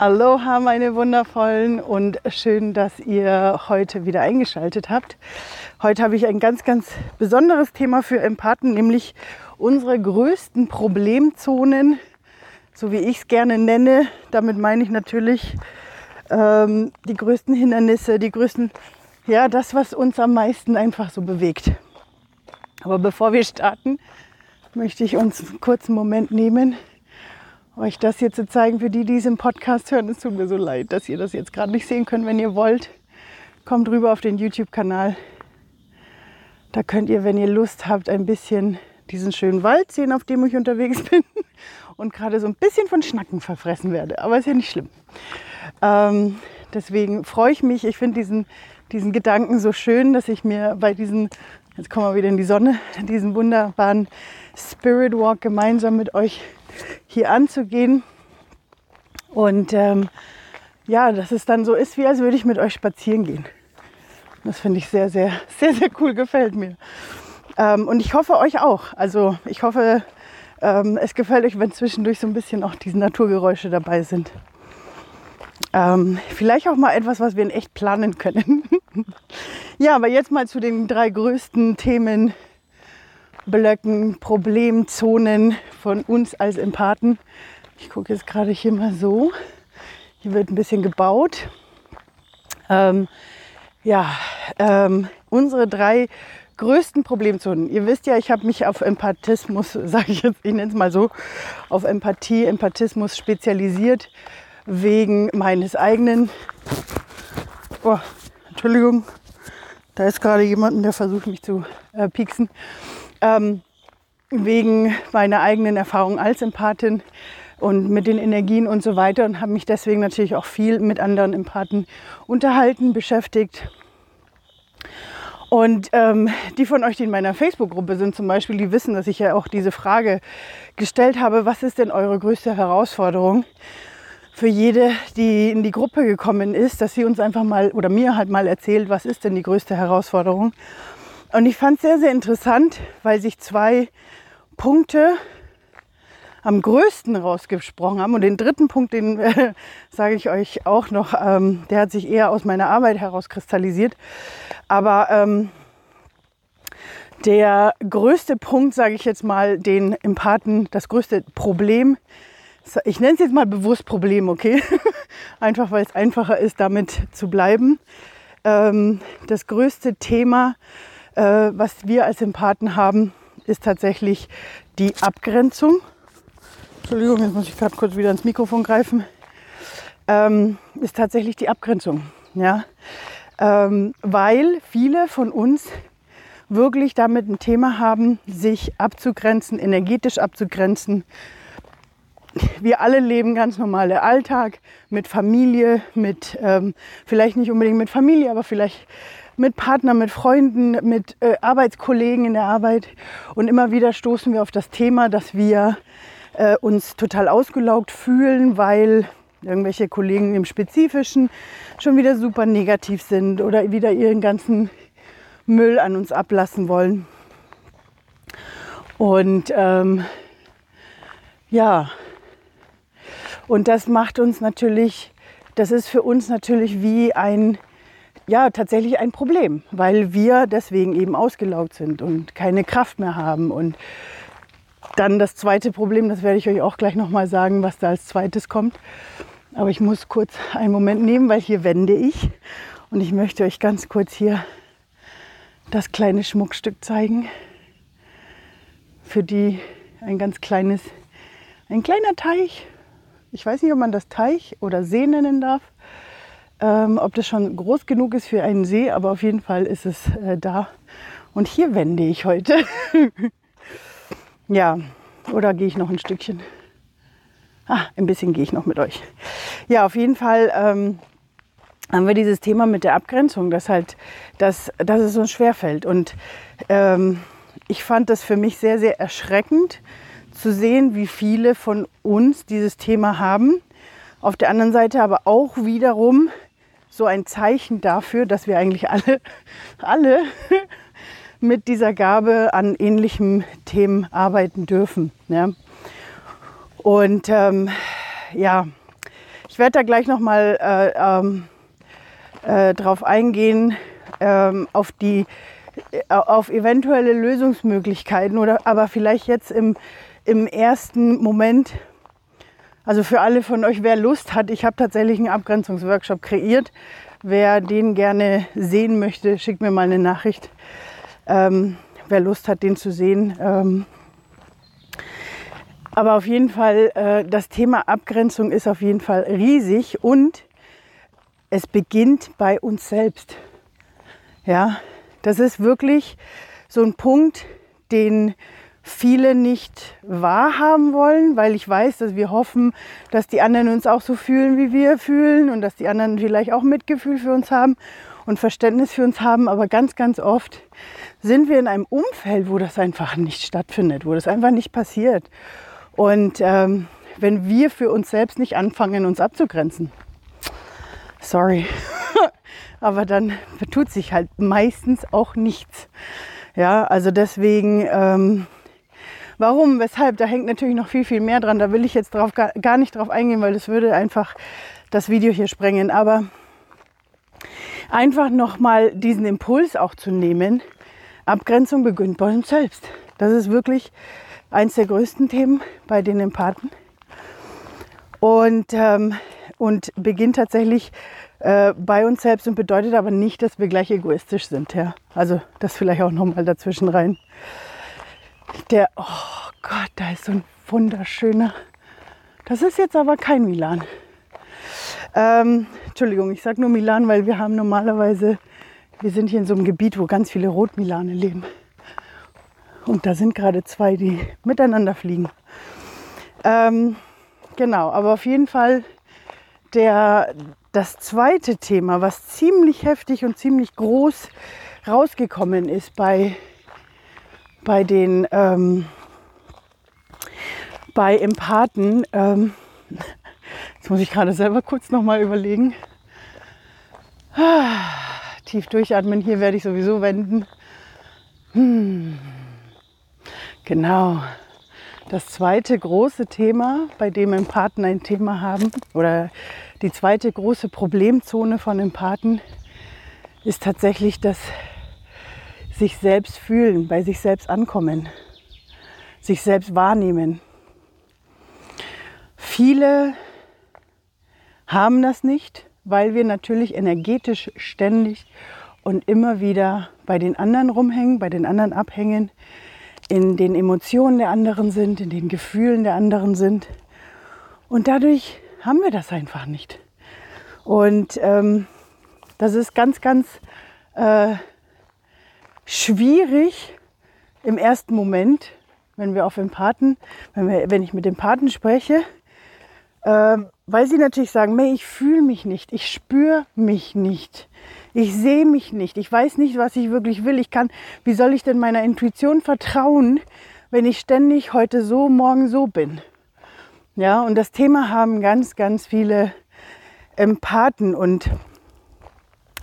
Aloha, meine wundervollen und schön, dass ihr heute wieder eingeschaltet habt. Heute habe ich ein ganz, ganz besonderes Thema für Empathen, nämlich unsere größten Problemzonen, so wie ich es gerne nenne. Damit meine ich natürlich ähm, die größten Hindernisse, die größten, ja, das, was uns am meisten einfach so bewegt. Aber bevor wir starten, möchte ich uns einen kurzen Moment nehmen, euch das hier zu zeigen. Für die, die es im Podcast hören, es tut mir so leid, dass ihr das jetzt gerade nicht sehen könnt. Wenn ihr wollt, kommt rüber auf den YouTube-Kanal. Da könnt ihr, wenn ihr Lust habt, ein bisschen diesen schönen Wald sehen, auf dem ich unterwegs bin und gerade so ein bisschen von Schnacken verfressen werde. Aber ist ja nicht schlimm. Ähm, deswegen freue ich mich. Ich finde diesen, diesen Gedanken so schön, dass ich mir bei diesen, jetzt kommen wir wieder in die Sonne, diesen wunderbaren Spirit Walk gemeinsam mit euch hier anzugehen. Und ähm, ja, dass es dann so ist, wie als würde ich mit euch spazieren gehen. Das finde ich sehr, sehr, sehr, sehr cool, gefällt mir. Ähm, und ich hoffe euch auch. Also ich hoffe, ähm, es gefällt euch, wenn zwischendurch so ein bisschen auch diese Naturgeräusche dabei sind. Ähm, vielleicht auch mal etwas, was wir in echt planen können. ja, aber jetzt mal zu den drei größten Themen Blöcken, Problemzonen von uns als Empathen. Ich gucke jetzt gerade hier mal so. Hier wird ein bisschen gebaut. Ähm, ja, ähm, unsere drei größten Problemzonen. Ihr wisst ja, ich habe mich auf Empathismus, sage ich jetzt, ich nenne es mal so, auf Empathie, Empathismus spezialisiert wegen meines eigenen. Oh, Entschuldigung, da ist gerade jemand, der versucht mich zu äh, pieksen ähm, wegen meiner eigenen Erfahrung als Empathin und mit den Energien und so weiter und habe mich deswegen natürlich auch viel mit anderen Empathen unterhalten, beschäftigt. Und ähm, die von euch, die in meiner Facebook-Gruppe sind zum Beispiel, die wissen, dass ich ja auch diese Frage gestellt habe, was ist denn eure größte Herausforderung für jede, die in die Gruppe gekommen ist, dass sie uns einfach mal oder mir halt mal erzählt, was ist denn die größte Herausforderung. Und ich fand es sehr, sehr interessant, weil sich zwei Punkte am größten rausgesprochen haben. Und den dritten Punkt, den äh, sage ich euch auch noch, ähm, der hat sich eher aus meiner Arbeit herauskristallisiert. Aber ähm, der größte Punkt, sage ich jetzt mal, den Empathen, das größte Problem, ich nenne es jetzt mal bewusst Problem, okay? Einfach weil es einfacher ist, damit zu bleiben. Ähm, das größte Thema äh, was wir als Empathen haben, ist tatsächlich die Abgrenzung. Entschuldigung, jetzt muss ich gerade kurz wieder ins Mikrofon greifen. Ähm, ist tatsächlich die Abgrenzung. Ja? Ähm, weil viele von uns wirklich damit ein Thema haben, sich abzugrenzen, energetisch abzugrenzen. Wir alle leben ganz normale Alltag mit Familie, mit ähm, vielleicht nicht unbedingt mit Familie, aber vielleicht mit Partnern, mit Freunden, mit äh, Arbeitskollegen in der Arbeit. Und immer wieder stoßen wir auf das Thema, dass wir äh, uns total ausgelaugt fühlen, weil irgendwelche Kollegen im Spezifischen schon wieder super negativ sind oder wieder ihren ganzen Müll an uns ablassen wollen. Und ähm, ja, und das macht uns natürlich, das ist für uns natürlich wie ein ja tatsächlich ein Problem, weil wir deswegen eben ausgelaugt sind und keine Kraft mehr haben. Und dann das zweite Problem, das werde ich euch auch gleich nochmal sagen, was da als zweites kommt. Aber ich muss kurz einen Moment nehmen, weil hier wende ich. Und ich möchte euch ganz kurz hier das kleine Schmuckstück zeigen. Für die ein ganz kleines, ein kleiner Teich. Ich weiß nicht, ob man das Teich oder See nennen darf. Ähm, ob das schon groß genug ist für einen See, aber auf jeden Fall ist es äh, da. Und hier wende ich heute. ja, oder gehe ich noch ein Stückchen? Ah, ein bisschen gehe ich noch mit euch. Ja, auf jeden Fall ähm, haben wir dieses Thema mit der Abgrenzung, dass halt, dass, dass es uns schwerfällt. Und ähm, ich fand das für mich sehr, sehr erschreckend zu sehen, wie viele von uns dieses Thema haben. Auf der anderen Seite aber auch wiederum so ein Zeichen dafür, dass wir eigentlich alle, alle mit dieser Gabe an ähnlichen Themen arbeiten dürfen. Ja. Und ähm, ja, Ich werde da gleich nochmal äh, ähm, äh, drauf eingehen, ähm, auf die äh, auf eventuelle Lösungsmöglichkeiten oder aber vielleicht jetzt im, im ersten Moment, also für alle von euch, wer Lust hat, ich habe tatsächlich einen Abgrenzungsworkshop kreiert. Wer den gerne sehen möchte, schickt mir mal eine Nachricht. Ähm, wer Lust hat, den zu sehen. Ähm, aber auf jeden Fall, äh, das Thema Abgrenzung ist auf jeden Fall riesig und es beginnt bei uns selbst. Ja, das ist wirklich so ein Punkt, den viele nicht wahrhaben wollen, weil ich weiß, dass wir hoffen, dass die anderen uns auch so fühlen, wie wir fühlen und dass die anderen vielleicht auch Mitgefühl für uns haben und Verständnis für uns haben. Aber ganz, ganz oft sind wir in einem Umfeld, wo das einfach nicht stattfindet, wo das einfach nicht passiert. Und ähm, wenn wir für uns selbst nicht anfangen, uns abzugrenzen, sorry, aber dann tut sich halt meistens auch nichts. Ja, also deswegen, ähm, warum, weshalb, da hängt natürlich noch viel, viel mehr dran. Da will ich jetzt drauf, gar, nicht drauf eingehen, weil das würde einfach das Video hier sprengen. Aber einfach nochmal diesen Impuls auch zu nehmen. Abgrenzung beginnt bei uns selbst. Das ist wirklich eins der größten Themen bei den Empathen. Und, ähm, und beginnt tatsächlich äh, bei uns selbst und bedeutet aber nicht, dass wir gleich egoistisch sind. Ja? Also das vielleicht auch nochmal dazwischen rein. Der, oh Gott, da ist so ein wunderschöner. Das ist jetzt aber kein Milan. Ähm, Entschuldigung, ich sage nur Milan, weil wir haben normalerweise, wir sind hier in so einem Gebiet, wo ganz viele Rotmilane leben. Und da sind gerade zwei, die miteinander fliegen. Ähm, genau, aber auf jeden Fall der, das zweite Thema, was ziemlich heftig und ziemlich groß rausgekommen ist bei, bei den ähm, bei Empathen, ähm, jetzt muss ich gerade selber kurz noch mal überlegen. Tief durchatmen, hier werde ich sowieso wenden. Hm. Genau. Das zweite große Thema, bei dem Empathen ein Thema haben, oder die zweite große Problemzone von Empathen, ist tatsächlich das sich selbst fühlen, bei sich selbst ankommen, sich selbst wahrnehmen. Viele haben das nicht, weil wir natürlich energetisch ständig und immer wieder bei den anderen rumhängen, bei den anderen abhängen, in den Emotionen der anderen sind, in den Gefühlen der anderen sind. Und dadurch haben wir das einfach nicht. Und ähm, das ist ganz, ganz äh, schwierig im ersten Moment, wenn wir auf Empathen, wenn, wir, wenn ich mit Empathen spreche, äh, weil sie natürlich sagen, May, ich fühle mich nicht, ich spüre mich nicht. Ich sehe mich nicht. Ich weiß nicht, was ich wirklich will. Ich kann, wie soll ich denn meiner Intuition vertrauen, wenn ich ständig heute so, morgen so bin? Ja, und das Thema haben ganz, ganz viele Empathen und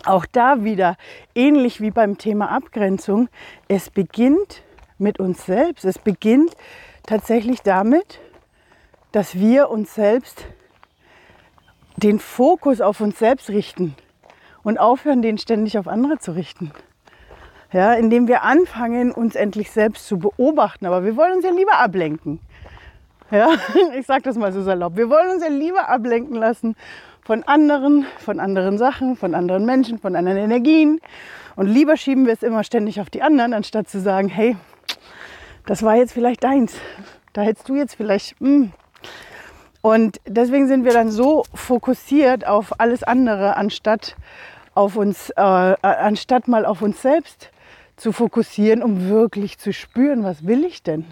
auch da wieder ähnlich wie beim Thema Abgrenzung. Es beginnt mit uns selbst. Es beginnt tatsächlich damit, dass wir uns selbst den Fokus auf uns selbst richten und aufhören, den ständig auf andere zu richten. Ja, indem wir anfangen, uns endlich selbst zu beobachten. Aber wir wollen uns ja lieber ablenken. Ja, ich sage das mal so salopp. Wir wollen uns ja lieber ablenken lassen von anderen, von anderen Sachen, von anderen Menschen, von anderen Energien. Und lieber schieben wir es immer ständig auf die anderen, anstatt zu sagen, hey, das war jetzt vielleicht deins. Da hättest du jetzt vielleicht. Mh. Hm. Und deswegen sind wir dann so fokussiert auf alles andere, anstatt auf uns, äh, äh, anstatt mal auf uns selbst zu fokussieren, um wirklich zu spüren, was will ich denn?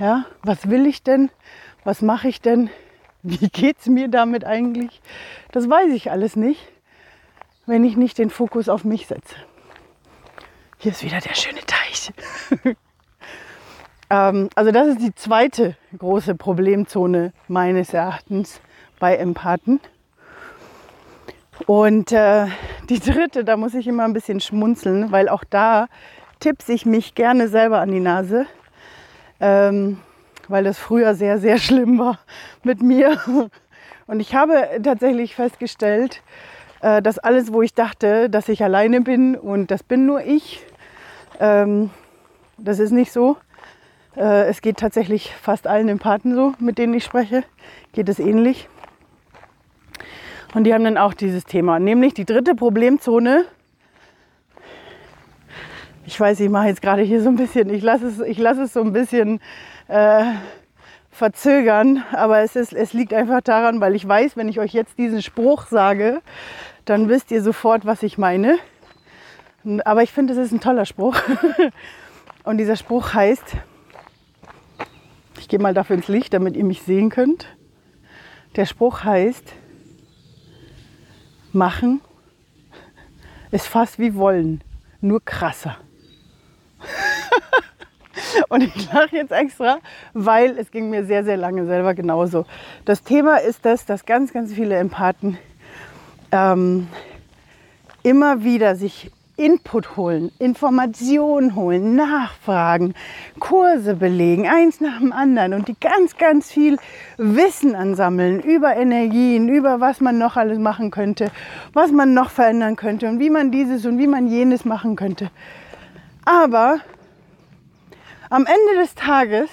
Ja, was will ich denn? Was mache ich denn? Wie geht es mir damit eigentlich? Das weiß ich alles nicht, wenn ich nicht den Fokus auf mich setze. Hier ist wieder der schöne Teich. ähm, also das ist die zweite große Problemzone meines Erachtens bei Empathen. Und äh, die dritte, da muss ich immer ein bisschen schmunzeln, weil auch da tippse ich mich gerne selber an die Nase, ähm, weil das früher sehr, sehr schlimm war mit mir. Und ich habe tatsächlich festgestellt, äh, dass alles, wo ich dachte, dass ich alleine bin und das bin nur ich, ähm, das ist nicht so. Äh, es geht tatsächlich fast allen Empathen so, mit denen ich spreche, geht es ähnlich. Und die haben dann auch dieses Thema, nämlich die dritte Problemzone. Ich weiß, ich mache jetzt gerade hier so ein bisschen, ich lasse es, ich lasse es so ein bisschen äh, verzögern, aber es, ist, es liegt einfach daran, weil ich weiß, wenn ich euch jetzt diesen Spruch sage, dann wisst ihr sofort, was ich meine. Aber ich finde, es ist ein toller Spruch. Und dieser Spruch heißt, ich gehe mal dafür ins Licht, damit ihr mich sehen könnt. Der Spruch heißt, machen ist fast wie wollen, nur krasser. Und ich lache jetzt extra, weil es ging mir sehr, sehr lange selber genauso. Das Thema ist das, dass ganz, ganz viele Empathen ähm, immer wieder sich Input holen, Informationen holen, nachfragen, Kurse belegen, eins nach dem anderen und die ganz, ganz viel Wissen ansammeln über Energien, über was man noch alles machen könnte, was man noch verändern könnte und wie man dieses und wie man jenes machen könnte. Aber am Ende des Tages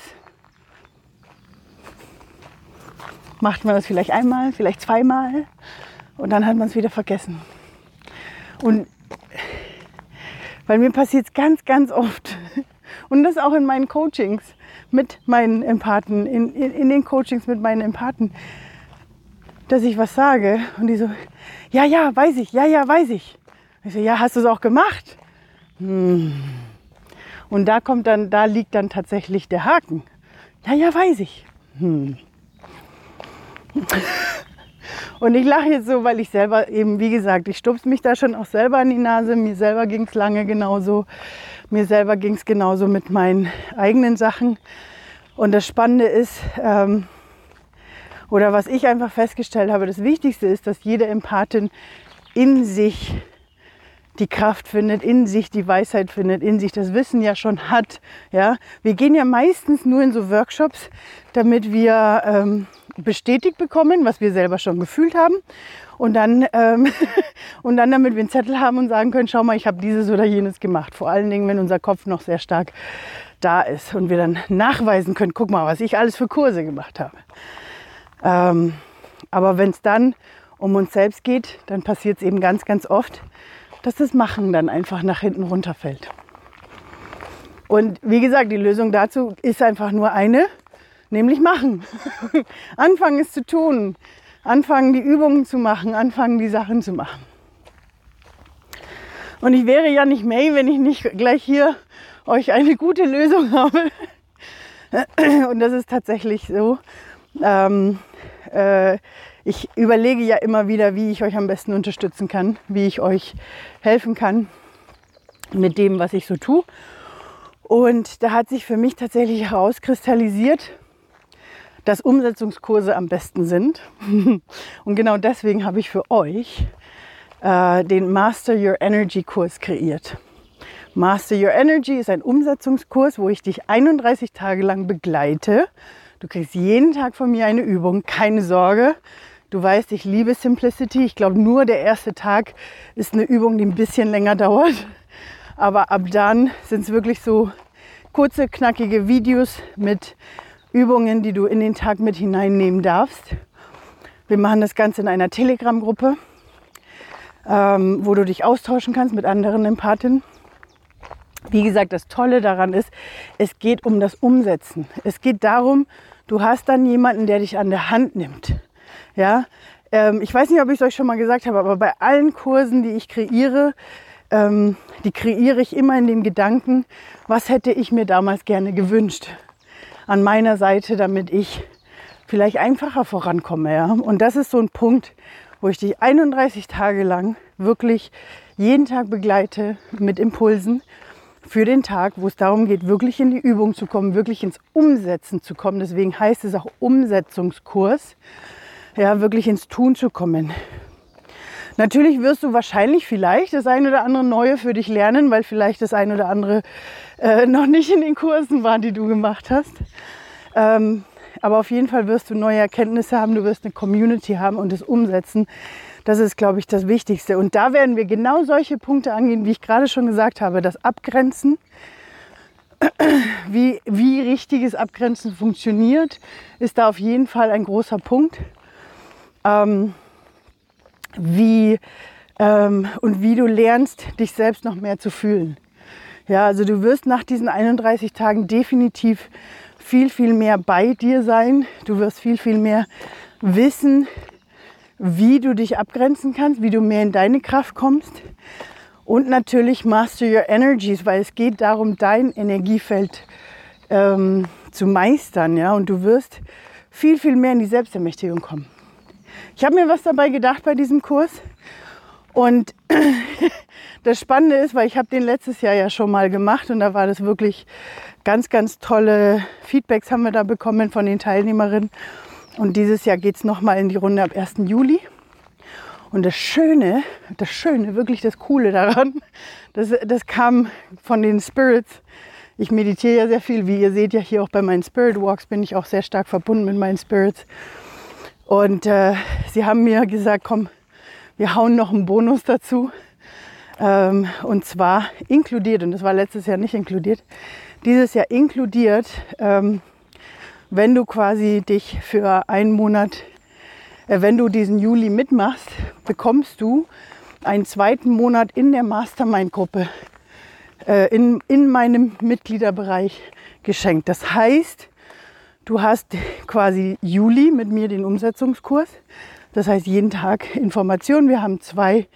macht man das vielleicht einmal, vielleicht zweimal und dann hat man es wieder vergessen. Und weil mir passiert es ganz, ganz oft. Und das auch in meinen Coachings mit meinen Empathen, in, in, in, den Coachings mit meinen Empathen, dass ich was sage und die so, ja, ja, weiß ich, ja, ja, weiß ich. Ich so, ja, hast du es auch gemacht? Hm. Und da kommt dann, da liegt dann tatsächlich der Haken. Ja, ja, weiß ich. Hm. Und ich lache jetzt so, weil ich selber eben, wie gesagt, ich stupse mich da schon auch selber in die Nase. Mir selber ging es lange genauso. Mir selber ging es genauso mit meinen eigenen Sachen. Und das Spannende ist, ähm, oder was ich einfach festgestellt habe, das Wichtigste ist, dass jede Empathin in sich die Kraft findet, in sich die Weisheit findet, in sich das Wissen ja schon hat. Ja, wir gehen ja meistens nur in so Workshops, damit wir ähm, bestätigt bekommen, was wir selber schon gefühlt haben. Und dann, ähm, und dann, damit wir einen Zettel haben und sagen können, schau mal, ich habe dieses oder jenes gemacht. Vor allen Dingen, wenn unser Kopf noch sehr stark da ist und wir dann nachweisen können, guck mal, was ich alles für Kurse gemacht habe. Ähm, aber wenn es dann um uns selbst geht, dann passiert es eben ganz, ganz oft, dass das Machen dann einfach nach hinten runterfällt. Und wie gesagt, die Lösung dazu ist einfach nur eine, nämlich machen. anfangen es zu tun, anfangen die Übungen zu machen, anfangen die Sachen zu machen. Und ich wäre ja nicht May, wenn ich nicht gleich hier euch eine gute Lösung habe. Und das ist tatsächlich so. Ähm, äh, ich überlege ja immer wieder, wie ich euch am besten unterstützen kann, wie ich euch helfen kann mit dem, was ich so tue. Und da hat sich für mich tatsächlich herauskristallisiert, dass Umsetzungskurse am besten sind. Und genau deswegen habe ich für euch äh, den Master Your Energy Kurs kreiert. Master Your Energy ist ein Umsetzungskurs, wo ich dich 31 Tage lang begleite. Du kriegst jeden Tag von mir eine Übung, keine Sorge. Du weißt, ich liebe Simplicity. Ich glaube, nur der erste Tag ist eine Übung, die ein bisschen länger dauert. Aber ab dann sind es wirklich so kurze, knackige Videos mit Übungen, die du in den Tag mit hineinnehmen darfst. Wir machen das Ganze in einer Telegram-Gruppe, ähm, wo du dich austauschen kannst mit anderen Empathinnen. Wie gesagt, das Tolle daran ist, es geht um das Umsetzen. Es geht darum, du hast dann jemanden, der dich an der Hand nimmt. Ja, ähm, ich weiß nicht, ob ich es euch schon mal gesagt habe, aber bei allen Kursen, die ich kreiere, ähm, die kreiere ich immer in dem Gedanken, was hätte ich mir damals gerne gewünscht an meiner Seite, damit ich vielleicht einfacher vorankomme. Ja? Und das ist so ein Punkt, wo ich dich 31 Tage lang wirklich jeden Tag begleite mit Impulsen für den Tag, wo es darum geht, wirklich in die Übung zu kommen, wirklich ins Umsetzen zu kommen. Deswegen heißt es auch Umsetzungskurs, ja, wirklich ins Tun zu kommen. Natürlich wirst du wahrscheinlich vielleicht das ein oder andere Neue für dich lernen, weil vielleicht das ein oder andere äh, noch nicht in den Kursen war, die du gemacht hast. Ähm, aber auf jeden Fall wirst du neue Erkenntnisse haben, du wirst eine Community haben und es umsetzen. Das ist, glaube ich, das Wichtigste. Und da werden wir genau solche Punkte angehen, wie ich gerade schon gesagt habe. Das Abgrenzen, wie, wie richtiges Abgrenzen funktioniert, ist da auf jeden Fall ein großer Punkt. Ähm, wie, ähm, und wie du lernst, dich selbst noch mehr zu fühlen. Ja, also du wirst nach diesen 31 Tagen definitiv viel, viel mehr bei dir sein. Du wirst viel, viel mehr wissen, wie du dich abgrenzen kannst, wie du mehr in deine Kraft kommst. Und natürlich master your energies, weil es geht darum, dein Energiefeld ähm, zu meistern. Ja? Und du wirst viel, viel mehr in die Selbstermächtigung kommen. Ich habe mir was dabei gedacht bei diesem Kurs. Und das Spannende ist, weil ich habe den letztes Jahr ja schon mal gemacht und da war das wirklich ganz, ganz tolle Feedbacks haben wir da bekommen von den Teilnehmerinnen. Und dieses Jahr geht es nochmal in die Runde ab 1. Juli. Und das Schöne, das Schöne, wirklich das Coole daran, das, das kam von den Spirits. Ich meditiere ja sehr viel, wie ihr seht ja hier auch bei meinen Spirit Walks bin ich auch sehr stark verbunden mit meinen Spirits. Und äh, sie haben mir gesagt, komm, wir hauen noch einen Bonus dazu. Ähm, und zwar inkludiert, und das war letztes Jahr nicht inkludiert, dieses Jahr inkludiert ähm, wenn du quasi dich für einen Monat, äh, wenn du diesen Juli mitmachst, bekommst du einen zweiten Monat in der Mastermind-Gruppe, äh, in, in meinem Mitgliederbereich geschenkt. Das heißt, du hast quasi Juli mit mir den Umsetzungskurs. Das heißt, jeden Tag Informationen. Wir haben zwei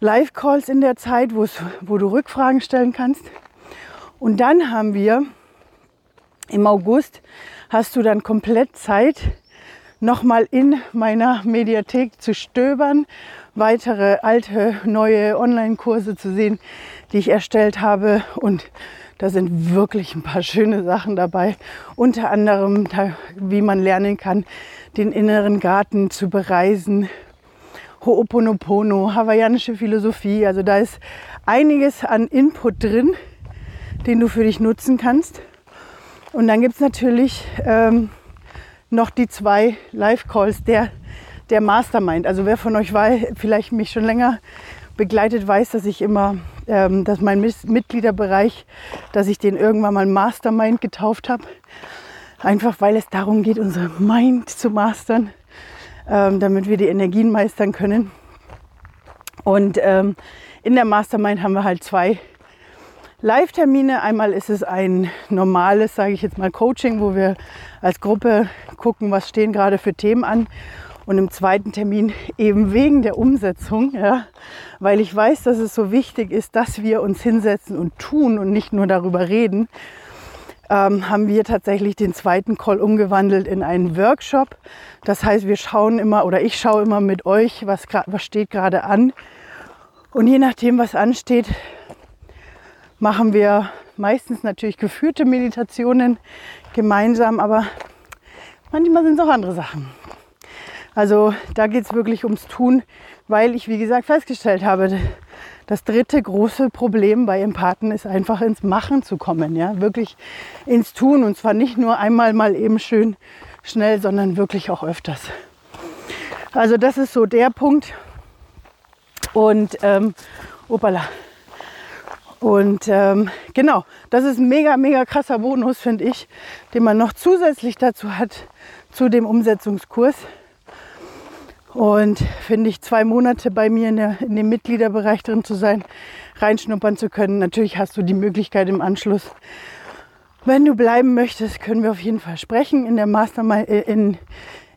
Live-Calls in der Zeit, wo du Rückfragen stellen kannst. Und dann haben wir im August hast du dann komplett Zeit, nochmal in meiner Mediathek zu stöbern, weitere alte, neue Online-Kurse zu sehen, die ich erstellt habe. Und da sind wirklich ein paar schöne Sachen dabei. Unter anderem, wie man lernen kann, den inneren Garten zu bereisen. Ho'oponopono, hawaiianische Philosophie. Also da ist einiges an Input drin, den du für dich nutzen kannst. Und dann gibt es natürlich ähm, noch die zwei Live-Calls der, der Mastermind. Also wer von euch war, vielleicht mich schon länger begleitet, weiß, dass ich immer, ähm, dass mein Mitgliederbereich, dass ich den irgendwann mal Mastermind getauft habe. Einfach weil es darum geht, unsere Mind zu mastern, ähm, damit wir die Energien meistern können. Und ähm, in der Mastermind haben wir halt zwei Live-Termine. Einmal ist es ein normales, sage ich jetzt mal, Coaching, wo wir als Gruppe gucken, was stehen gerade für Themen an. Und im zweiten Termin eben wegen der Umsetzung, ja, weil ich weiß, dass es so wichtig ist, dass wir uns hinsetzen und tun und nicht nur darüber reden, ähm, haben wir tatsächlich den zweiten Call umgewandelt in einen Workshop. Das heißt, wir schauen immer oder ich schaue immer mit euch, was, was steht gerade an. Und je nachdem, was ansteht, machen wir meistens natürlich geführte Meditationen gemeinsam, aber manchmal sind es auch andere Sachen. Also da geht es wirklich ums Tun, weil ich, wie gesagt, festgestellt habe, das dritte große Problem bei Empathen ist einfach ins Machen zu kommen, ja, wirklich ins Tun und zwar nicht nur einmal mal eben schön schnell, sondern wirklich auch öfters. Also das ist so der Punkt. Und ähm, opala. Und ähm, genau, das ist ein mega, mega krasser Bonus, finde ich, den man noch zusätzlich dazu hat zu dem Umsetzungskurs. Und finde ich, zwei Monate bei mir in, der, in dem Mitgliederbereich drin zu sein, reinschnuppern zu können. Natürlich hast du die Möglichkeit im Anschluss, wenn du bleiben möchtest, können wir auf jeden Fall sprechen in der Mastermind, äh, in,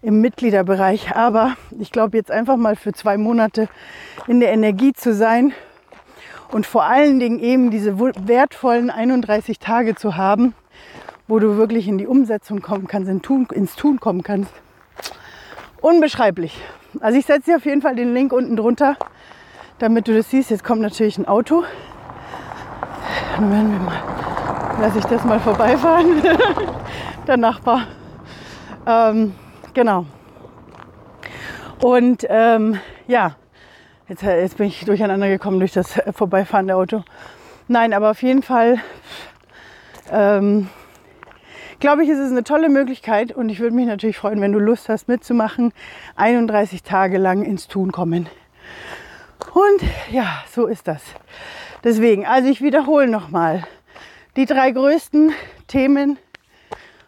im Mitgliederbereich. Aber ich glaube jetzt einfach mal für zwei Monate in der Energie zu sein und vor allen Dingen eben diese wertvollen 31 Tage zu haben, wo du wirklich in die Umsetzung kommen kannst, in Tun, ins Tun kommen kannst. Unbeschreiblich. Also ich setze dir auf jeden Fall den Link unten drunter, damit du das siehst. Jetzt kommt natürlich ein Auto. Dann werden wir mal, lasse ich das mal vorbeifahren. Der Nachbar. Ähm, genau. Und ähm, ja, Jetzt, jetzt bin ich durcheinander gekommen durch das Vorbeifahren der Auto. Nein, aber auf jeden Fall ähm, glaube ich, ist es eine tolle Möglichkeit und ich würde mich natürlich freuen, wenn du Lust hast mitzumachen. 31 Tage lang ins Tun kommen. Und ja, so ist das. Deswegen, also ich wiederhole nochmal. Die drei größten Themen,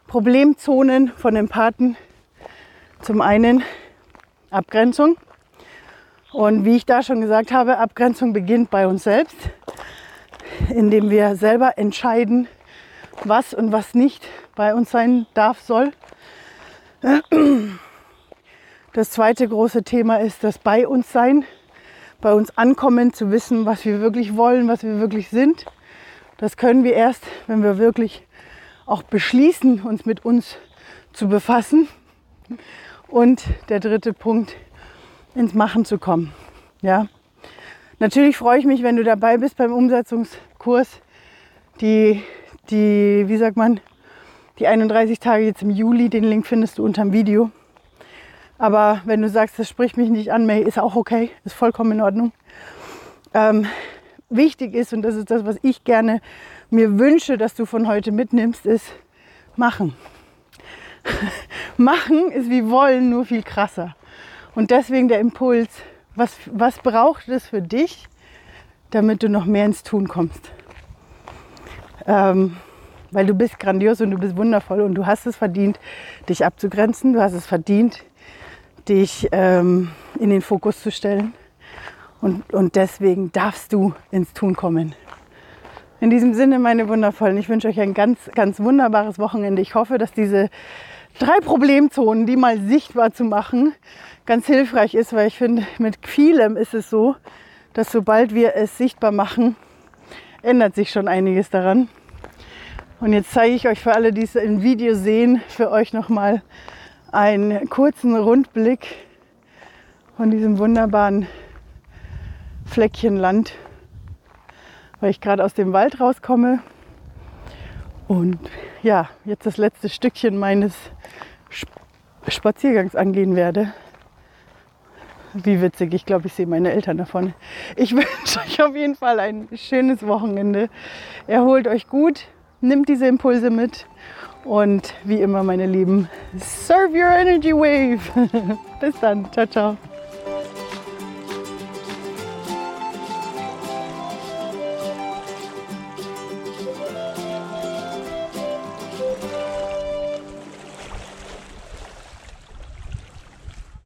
Problemzonen von Empathen. Zum einen Abgrenzung. Und wie ich da schon gesagt habe, Abgrenzung beginnt bei uns selbst, indem wir selber entscheiden, was und was nicht bei uns sein darf, soll. Das zweite große Thema ist das Bei uns sein, bei uns ankommen, zu wissen, was wir wirklich wollen, was wir wirklich sind. Das können wir erst, wenn wir wirklich auch beschließen, uns mit uns zu befassen. Und der dritte Punkt, ins Machen zu kommen. Ja. Natürlich freue ich mich, wenn du dabei bist beim Umsetzungskurs. Die, die, wie sagt man, die 31 Tage jetzt im Juli, den Link findest du unter dem Video. Aber wenn du sagst, das spricht mich nicht an, May, ist auch okay, ist vollkommen in Ordnung. Ähm, wichtig ist, und das ist das, was ich gerne mir wünsche, dass du von heute mitnimmst, ist machen. machen ist wie wollen, nur viel krasser. Und deswegen der Impuls, was, was braucht es für dich, damit du noch mehr ins Tun kommst? Ähm, weil du bist grandios und du bist wundervoll und du hast es verdient, dich abzugrenzen. Du hast es verdient, dich ähm, in den Fokus zu stellen. Und, und deswegen darfst du ins Tun kommen. In diesem Sinne, meine Wundervollen, ich wünsche euch ein ganz, ganz wunderbares Wochenende. Ich hoffe, dass diese drei Problemzonen, die mal sichtbar zu machen, ganz hilfreich ist, weil ich finde, mit vielem ist es so, dass sobald wir es sichtbar machen, ändert sich schon einiges daran. Und jetzt zeige ich euch für alle, die es im Video sehen, für euch nochmal einen kurzen Rundblick von diesem wunderbaren Fleckchen Land, weil ich gerade aus dem Wald rauskomme und ja, jetzt das letzte Stückchen meines Spaziergangs angehen werde. Wie witzig, ich glaube, ich sehe meine Eltern davon. Ich wünsche euch auf jeden Fall ein schönes Wochenende. Erholt euch gut, nimmt diese Impulse mit und wie immer, meine Lieben, serve your energy wave. Bis dann, ciao, ciao.